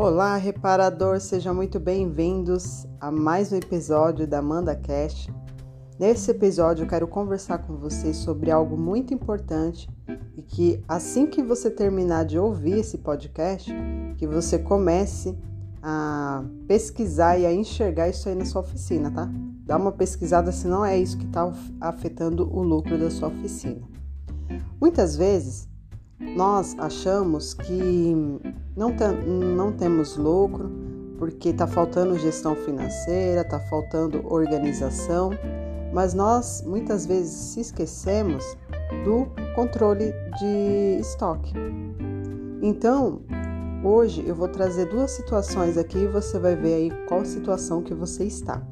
Olá, reparador, sejam muito bem-vindos a mais um episódio da Amanda Cash. Nesse episódio, eu quero conversar com vocês sobre algo muito importante e que assim que você terminar de ouvir esse podcast, que você comece a pesquisar e a enxergar isso aí na sua oficina, tá? Dá uma pesquisada se não é isso que está afetando o lucro da sua oficina. Muitas vezes nós achamos que não, não temos lucro porque está faltando gestão financeira, está faltando organização, mas nós muitas vezes se esquecemos do controle de estoque. Então, hoje eu vou trazer duas situações aqui e você vai ver aí qual situação que você está.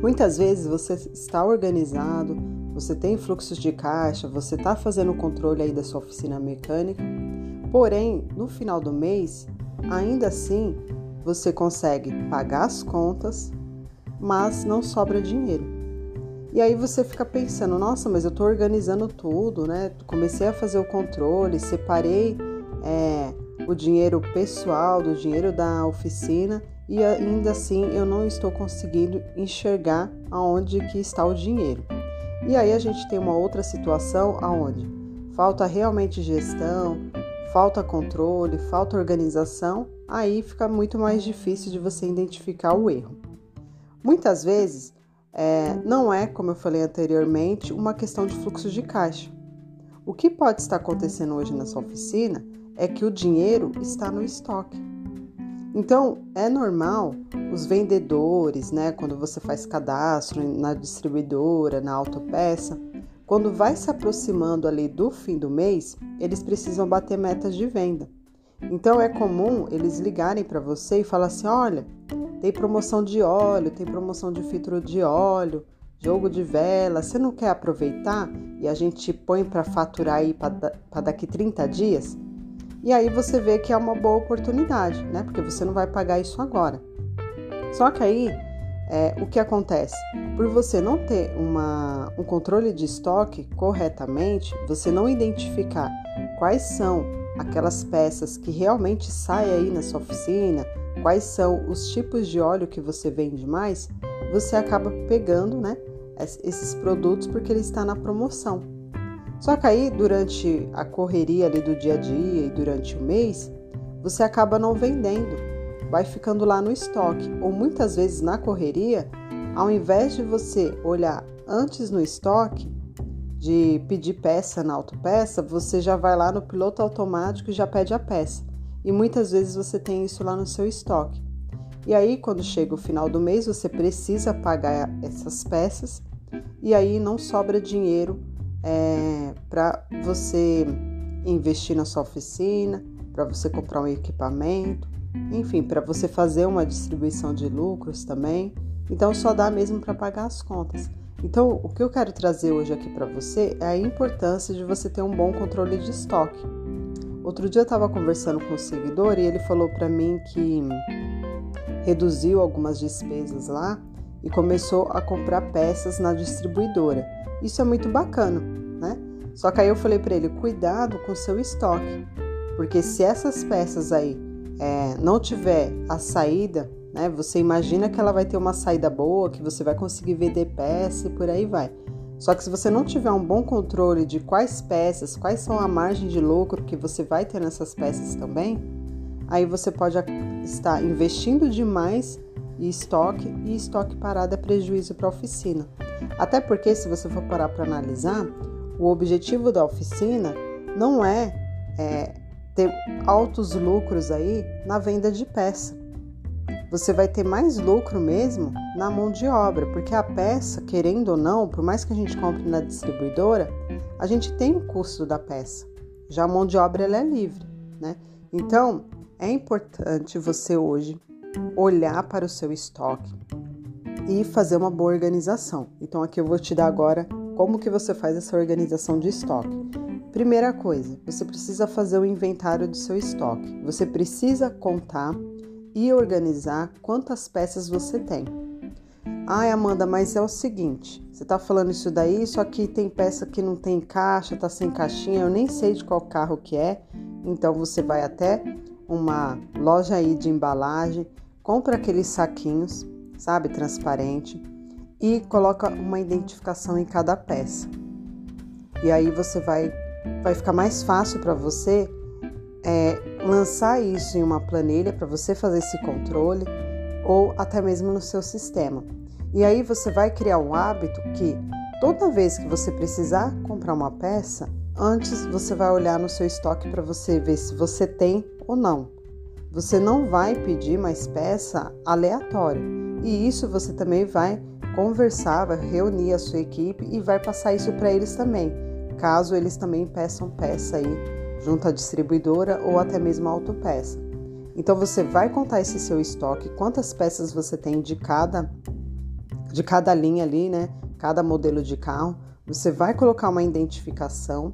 Muitas vezes você está organizado, você tem fluxos de caixa, você está fazendo o controle aí da sua oficina mecânica, porém, no final do mês, ainda assim, você consegue pagar as contas, mas não sobra dinheiro. E aí você fica pensando, nossa, mas eu estou organizando tudo, né? Comecei a fazer o controle, separei é, o dinheiro pessoal do dinheiro da oficina e ainda assim eu não estou conseguindo enxergar aonde que está o dinheiro. E aí a gente tem uma outra situação aonde falta realmente gestão, falta controle, falta organização, aí fica muito mais difícil de você identificar o erro. Muitas vezes é, não é, como eu falei anteriormente, uma questão de fluxo de caixa. O que pode estar acontecendo hoje na sua oficina é que o dinheiro está no estoque. Então, é normal os vendedores, né, quando você faz cadastro na distribuidora, na autopeça, quando vai se aproximando ali do fim do mês, eles precisam bater metas de venda. Então é comum eles ligarem para você e falar assim: "Olha, tem promoção de óleo, tem promoção de filtro de óleo, jogo de vela, você não quer aproveitar e a gente põe para faturar aí para daqui 30 dias?" E aí você vê que é uma boa oportunidade, né? Porque você não vai pagar isso agora. Só que aí é, o que acontece? Por você não ter uma, um controle de estoque corretamente, você não identificar quais são aquelas peças que realmente saem aí na sua oficina, quais são os tipos de óleo que você vende mais, você acaba pegando né, esses produtos porque ele está na promoção. Só que aí, durante a correria ali do dia a dia e durante o mês, você acaba não vendendo, vai ficando lá no estoque. Ou muitas vezes na correria, ao invés de você olhar antes no estoque, de pedir peça na autopeça, você já vai lá no piloto automático e já pede a peça. E muitas vezes você tem isso lá no seu estoque. E aí, quando chega o final do mês, você precisa pagar essas peças e aí não sobra dinheiro é, para você investir na sua oficina, para você comprar um equipamento, enfim, para você fazer uma distribuição de lucros também. Então só dá mesmo para pagar as contas. Então, o que eu quero trazer hoje aqui para você é a importância de você ter um bom controle de estoque. Outro dia eu estava conversando com um seguidor e ele falou para mim que reduziu algumas despesas lá e começou a comprar peças na distribuidora. Isso é muito bacana, né? Só que aí eu falei para ele: cuidado com seu estoque, porque se essas peças aí é, não tiver a saída, né? Você imagina que ela vai ter uma saída boa, que você vai conseguir vender peça e por aí vai. Só que se você não tiver um bom controle de quais peças, quais são a margem de lucro que você vai ter nessas peças também, aí você pode estar investindo demais em estoque e estoque parado é prejuízo para a oficina. Até porque, se você for parar para analisar, o objetivo da oficina não é, é ter altos lucros aí na venda de peça. Você vai ter mais lucro mesmo na mão de obra, porque a peça, querendo ou não, por mais que a gente compre na distribuidora, a gente tem o custo da peça. Já a mão de obra ela é livre, né? Então, é importante você hoje olhar para o seu estoque, e fazer uma boa organização. Então aqui eu vou te dar agora como que você faz essa organização de estoque. Primeira coisa, você precisa fazer o inventário do seu estoque. Você precisa contar e organizar quantas peças você tem. Ai, Amanda, mas é o seguinte: você tá falando isso daí, só que tem peça que não tem caixa, tá sem caixinha, eu nem sei de qual carro que é. Então você vai até uma loja aí de embalagem, compra aqueles saquinhos, sabe, transparente e coloca uma identificação em cada peça. E aí você vai vai ficar mais fácil para você é, lançar isso em uma planilha para você fazer esse controle ou até mesmo no seu sistema. E aí você vai criar um hábito que toda vez que você precisar comprar uma peça, antes você vai olhar no seu estoque para você ver se você tem ou não. Você não vai pedir mais peça aleatória. E isso você também vai conversar, vai reunir a sua equipe e vai passar isso para eles também, caso eles também peçam peça aí junto à distribuidora ou até mesmo autopeça. Então você vai contar esse seu estoque, quantas peças você tem de cada de cada linha ali, né? Cada modelo de carro. Você vai colocar uma identificação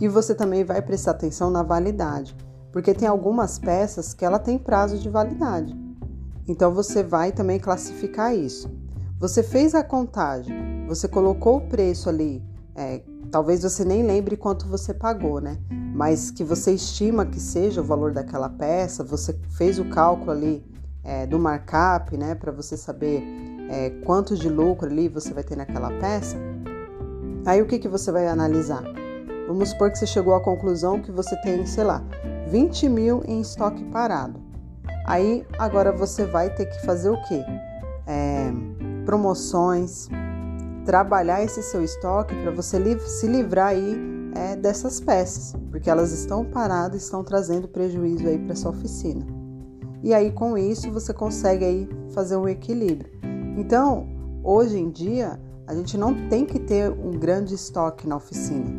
e você também vai prestar atenção na validade, porque tem algumas peças que ela tem prazo de validade. Então você vai também classificar isso. Você fez a contagem, você colocou o preço ali, é, talvez você nem lembre quanto você pagou, né? Mas que você estima que seja o valor daquela peça, você fez o cálculo ali é, do markup, né? Para você saber é, quanto de lucro ali você vai ter naquela peça. Aí o que, que você vai analisar? Vamos supor que você chegou à conclusão que você tem, sei lá, 20 mil em estoque parado. Aí agora você vai ter que fazer o quê? É, promoções, trabalhar esse seu estoque para você se livrar aí é, dessas peças, porque elas estão paradas, estão trazendo prejuízo aí para sua oficina. E aí com isso você consegue aí fazer um equilíbrio. Então, hoje em dia, a gente não tem que ter um grande estoque na oficina.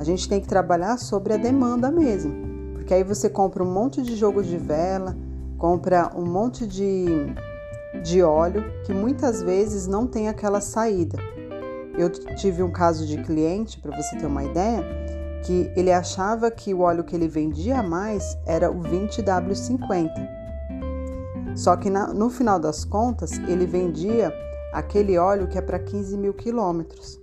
A gente tem que trabalhar sobre a demanda mesmo. Porque aí você compra um monte de jogo de vela, compra um monte de, de óleo que muitas vezes não tem aquela saída. Eu tive um caso de cliente, para você ter uma ideia, que ele achava que o óleo que ele vendia mais era o 20W50. Só que na, no final das contas, ele vendia aquele óleo que é para 15 mil quilômetros.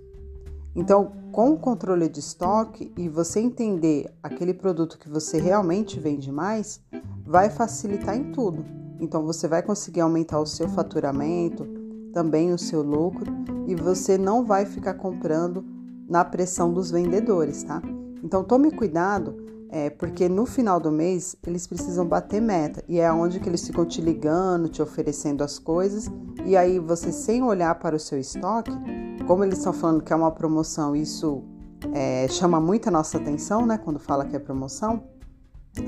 Então, com o controle de estoque e você entender aquele produto que você realmente vende mais, vai facilitar em tudo. Então, você vai conseguir aumentar o seu faturamento, também o seu lucro e você não vai ficar comprando na pressão dos vendedores, tá? Então tome cuidado, é, porque no final do mês eles precisam bater meta e é onde que eles ficam te ligando, te oferecendo as coisas e aí você sem olhar para o seu estoque, como eles estão falando que é uma promoção, isso é, chama muito a nossa atenção, né? Quando fala que é promoção,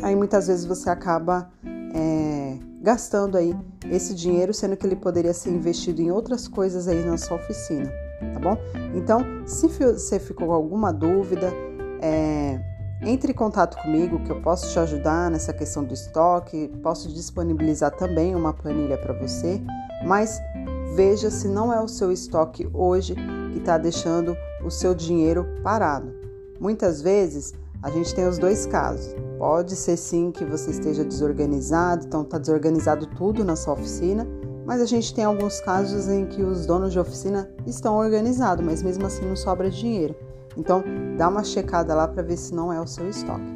aí muitas vezes você acaba é, gastando aí esse dinheiro, sendo que ele poderia ser investido em outras coisas aí na sua oficina, tá bom? Então, se você ficou com alguma dúvida, é, entre em contato comigo que eu posso te ajudar nessa questão do estoque, posso disponibilizar também uma planilha para você, mas veja se não é o seu estoque hoje que está deixando o seu dinheiro parado. Muitas vezes a gente tem os dois casos. Pode ser sim que você esteja desorganizado, então está desorganizado tudo na sua oficina, mas a gente tem alguns casos em que os donos de oficina estão organizados, mas mesmo assim não sobra dinheiro. Então, dá uma checada lá para ver se não é o seu estoque.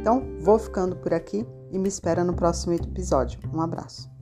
Então, vou ficando por aqui e me espera no próximo episódio. Um abraço.